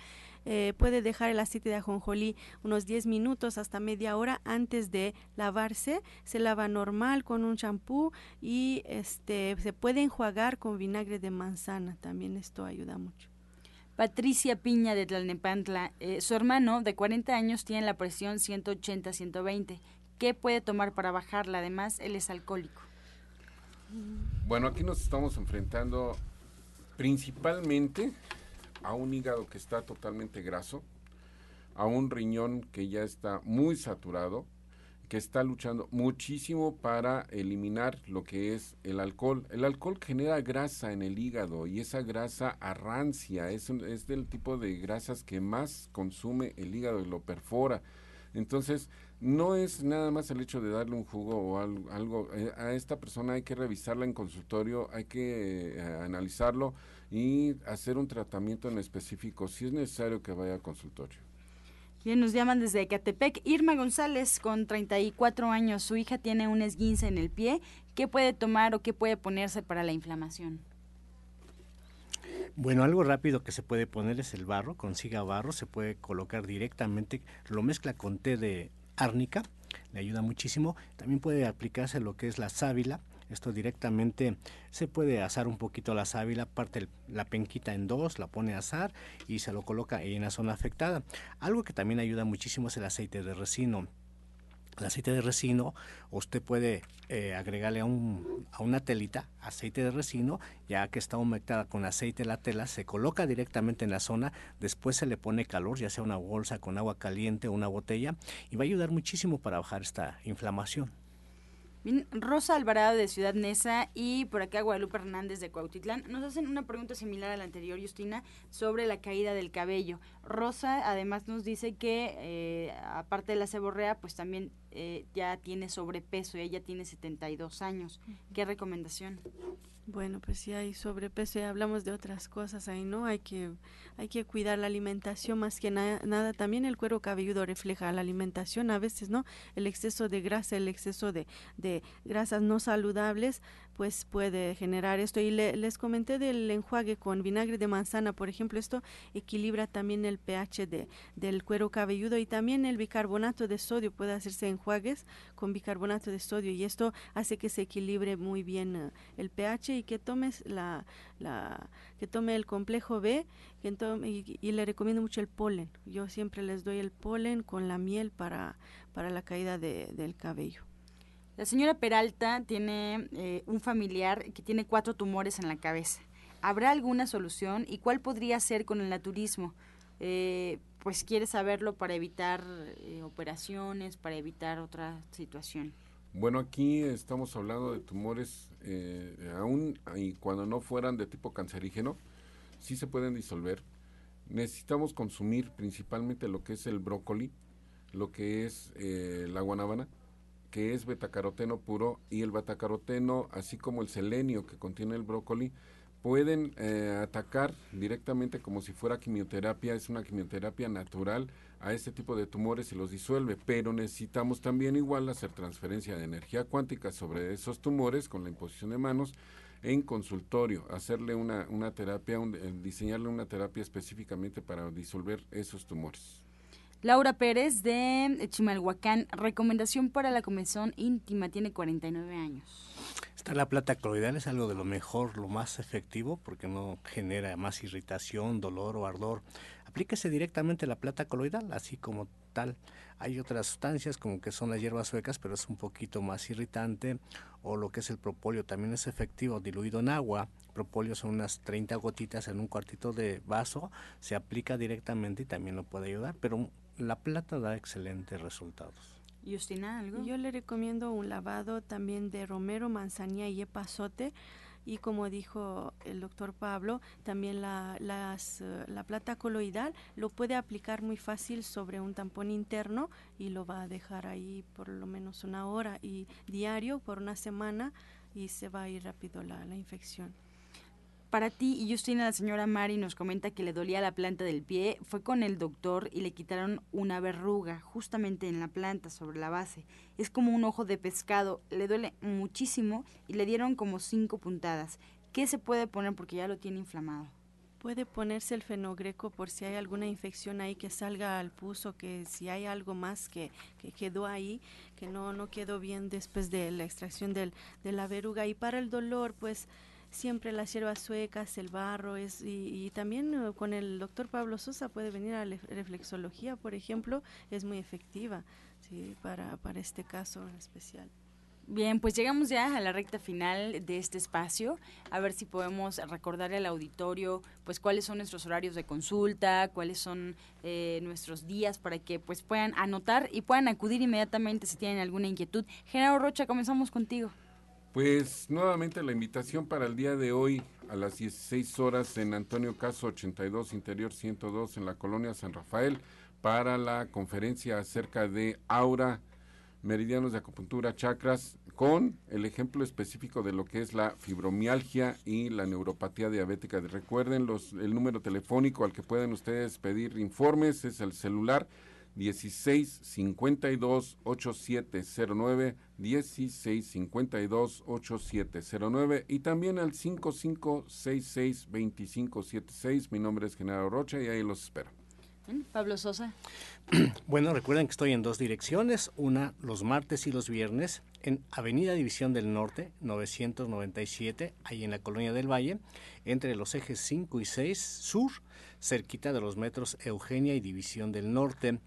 S4: Eh, puede dejar el aceite de ajonjolí unos 10 minutos hasta media hora antes de lavarse. Se lava normal con un champú y este, se puede enjuagar con vinagre de manzana. También esto ayuda mucho.
S2: Patricia Piña de Tlalnepantla, eh, su hermano de 40 años tiene la presión 180-120. ¿Qué puede tomar para bajarla? Además, él es alcohólico.
S7: Bueno, aquí nos estamos enfrentando principalmente a un hígado que está totalmente graso, a un riñón que ya está muy saturado, que está luchando muchísimo para eliminar lo que es el alcohol. El alcohol genera grasa en el hígado y esa grasa arrancia, es, es del tipo de grasas que más consume el hígado y lo perfora. Entonces, no es nada más el hecho de darle un jugo o algo, eh, a esta persona hay que revisarla en consultorio, hay que eh, analizarlo y hacer un tratamiento en específico si es necesario que vaya a consultorio.
S2: Bien, nos llaman desde Ecatepec. Irma González, con 34 años, su hija tiene un esguince en el pie. ¿Qué puede tomar o qué puede ponerse para la inflamación?
S6: Bueno, algo rápido que se puede poner es el barro, consiga barro, se puede colocar directamente, lo mezcla con té de árnica, le ayuda muchísimo. También puede aplicarse lo que es la sábila, esto directamente se puede asar un poquito la sábila, parte la penquita en dos, la pone a asar y se lo coloca en la zona afectada. Algo que también ayuda muchísimo es el aceite de resino. el aceite de resino, usted puede eh, agregarle a, un, a una telita aceite de resino, ya que está humectada con aceite la tela, se coloca directamente en la zona, después se le pone calor, ya sea una bolsa con agua caliente o una botella, y va a ayudar muchísimo para bajar esta inflamación.
S2: Rosa Alvarado de Ciudad Neza y por acá Guadalupe Hernández de Cuautitlán nos hacen una pregunta similar a la anterior, Justina, sobre la caída del cabello. Rosa además nos dice que eh, aparte de la ceborrea, pues también eh, ya tiene sobrepeso, ella tiene 72 años. ¿Qué recomendación?
S4: Bueno, pues si hay sobrepeso y hablamos de otras cosas ahí, ¿no? Hay que, hay que cuidar la alimentación más que nada. También el cuero cabelludo refleja la alimentación a veces, ¿no? El exceso de grasa, el exceso de, de grasas no saludables, pues puede generar esto. Y les comenté del enjuague con vinagre de manzana, por ejemplo, esto equilibra también el pH de, del cuero cabelludo y también el bicarbonato de sodio puede hacerse enjuagues con bicarbonato de sodio y esto hace que se equilibre muy bien eh, el pH y que tomes la, la que tome el complejo B que tome, y, le recomiendo mucho el polen. Yo siempre les doy el polen con la miel para, para la caída de, del cabello.
S2: La señora Peralta tiene eh, un familiar que tiene cuatro tumores en la cabeza. ¿Habrá alguna solución y cuál podría ser con el naturismo? Eh, pues quiere saberlo para evitar eh, operaciones, para evitar otra situación.
S7: Bueno, aquí estamos hablando de tumores, aún y cuando no fueran de tipo cancerígeno, sí se pueden disolver. Necesitamos consumir principalmente lo que es el brócoli, lo que es la guanábana, que es betacaroteno puro y el betacaroteno, así como el selenio que contiene el brócoli, pueden eh, atacar directamente como si fuera quimioterapia, es una quimioterapia natural a este tipo de tumores y los disuelve, pero necesitamos también igual hacer transferencia de energía cuántica sobre esos tumores con la imposición de manos en consultorio, hacerle una, una terapia, eh, diseñarle una terapia específicamente para disolver esos tumores.
S2: Laura Pérez de Chimalhuacán, recomendación para la comezón íntima, tiene 49 años.
S6: Está la plata coloidal, es algo de lo mejor, lo más efectivo, porque no genera más irritación, dolor o ardor. Aplíquese directamente la plata coloidal, así como tal. Hay otras sustancias como que son las hierbas suecas, pero es un poquito más irritante. O lo que es el propóleo, también es efectivo, diluido en agua. Propóleo son unas 30 gotitas en un cuartito de vaso. Se aplica directamente y también lo puede ayudar, pero la plata da excelentes resultados.
S2: Justina, ¿algo?
S4: Yo le recomiendo un lavado también de romero, manzanilla y epazote. Y como dijo el doctor Pablo, también la, las, eh, la plata coloidal lo puede aplicar muy fácil sobre un tampón interno y lo va a dejar ahí por lo menos una hora y diario por una semana y se va a ir rápido la, la infección.
S2: Para ti y Justina, la señora Mari nos comenta que le dolía la planta del pie, fue con el doctor y le quitaron una verruga justamente en la planta, sobre la base. Es como un ojo de pescado, le duele muchísimo y le dieron como cinco puntadas. ¿Qué se puede poner porque ya lo tiene inflamado?
S4: Puede ponerse el fenogreco por si hay alguna infección ahí que salga al puso, que si hay algo más que, que quedó ahí, que no, no quedó bien después de la extracción del, de la verruga. Y para el dolor, pues siempre las hierbas suecas, el barro, es, y, también eh, con el doctor Pablo Sosa puede venir a la reflexología, por ejemplo, es muy efectiva ¿sí? para, para este caso en especial.
S2: Bien, pues llegamos ya a la recta final de este espacio. A ver si podemos recordarle al auditorio, pues cuáles son nuestros horarios de consulta, cuáles son eh, nuestros días para que pues puedan anotar y puedan acudir inmediatamente si tienen alguna inquietud. Genaro Rocha, comenzamos contigo.
S7: Pues nuevamente la invitación para el día de hoy a las 16 horas en Antonio Caso 82, Interior 102 en la colonia San Rafael para la conferencia acerca de aura, meridianos de acupuntura, chakras, con el ejemplo específico de lo que es la fibromialgia y la neuropatía diabética. Recuerden los, el número telefónico al que pueden ustedes pedir informes, es el celular 16 52 8709 16 52 8709 y también al 5566 2576 mi nombre es Genaro Rocha y ahí los espero
S2: Pablo Sosa. (clears throat)
S6: Bueno, recuerden que estoy en dos direcciones, una los martes y los viernes en Avenida División del Norte, 997, ahí en la Colonia del Valle, entre los ejes 5 y 6 sur, cerquita de los metros Eugenia y División del Norte.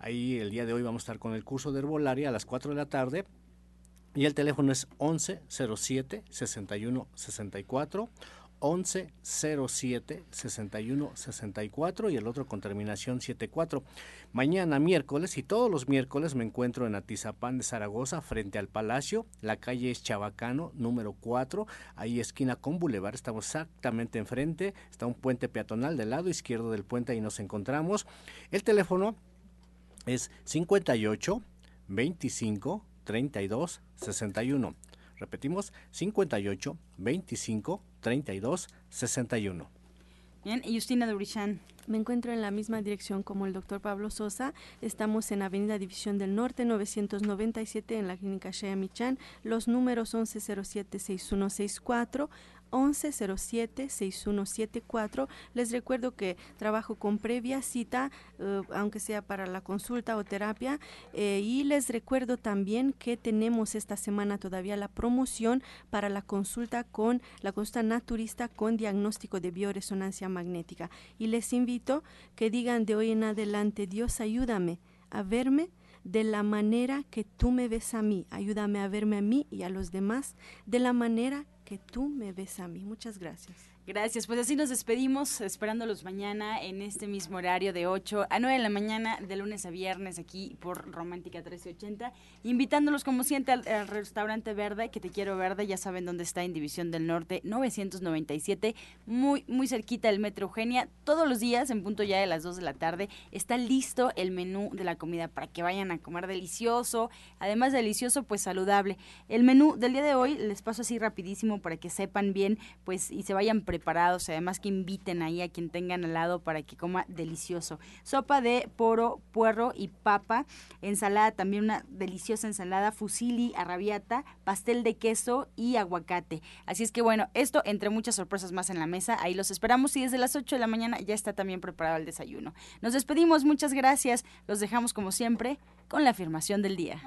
S6: Ahí el día de hoy vamos a estar con el curso de herbolaria a las 4 de la tarde y el teléfono es 11 07 61 64 11 07 61 64 y el otro con terminación 74. Mañana miércoles y todos los miércoles me encuentro en Atizapán de Zaragoza frente al Palacio. La calle es Chabacano número 4, ahí esquina con Boulevard. Estamos exactamente enfrente. Está un puente peatonal del lado izquierdo del puente y nos encontramos. El teléfono es 58 25 32 61. Repetimos, 58 25 32 61.
S2: Bien, y Justina Durishan.
S4: Me encuentro en la misma dirección como el doctor Pablo Sosa. Estamos en Avenida División del Norte, 997, en la clínica Shea Michan. Los números 1107-6164, 1107-6174. Les recuerdo que trabajo con previa cita, eh, aunque sea para la consulta o terapia. Eh, y les recuerdo también que tenemos esta semana todavía la promoción para la consulta con la consulta naturista con diagnóstico de bioresonancia magnética. Y les invito que digan de hoy en adelante, Dios ayúdame a verme de la manera que tú me ves a mí. Ayúdame a verme a mí y a los demás de la manera que tú me ves a mí. Muchas gracias.
S2: Gracias, pues así nos despedimos, esperándolos mañana en este mismo horario de 8 a 9 de la mañana, de lunes a viernes, aquí por Romántica 1380, invitándolos como siempre al, restaurante Verde, que te quiero Verde, ya saben dónde está en División del Norte 997, muy, muy cerquita del Metro Eugenia, todos los días en punto ya de las 2 de la tarde, está listo el menú de la comida para que vayan a comer delicioso, además delicioso, pues saludable. El menú del día de hoy les paso así rapidísimo para que sepan bien, pues, y se vayan preparando preparados, además que inviten ahí a quien tengan al lado para que coma delicioso. Sopa de poro, puerro y papa, ensalada también una deliciosa ensalada, fusili, arrabiata, pastel de queso y aguacate. Así es que bueno, esto entre muchas sorpresas más en la mesa, ahí los esperamos y desde las 8 de la mañana ya está también preparado el desayuno. Nos despedimos, muchas gracias, los dejamos como siempre con la afirmación del día.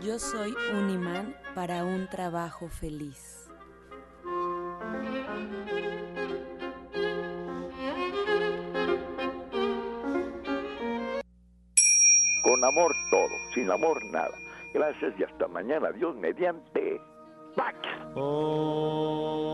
S1: Yo soy un imán para un trabajo feliz.
S8: Con amor todo, sin amor nada. Gracias y hasta mañana. Dios mediante. Pax. Oh.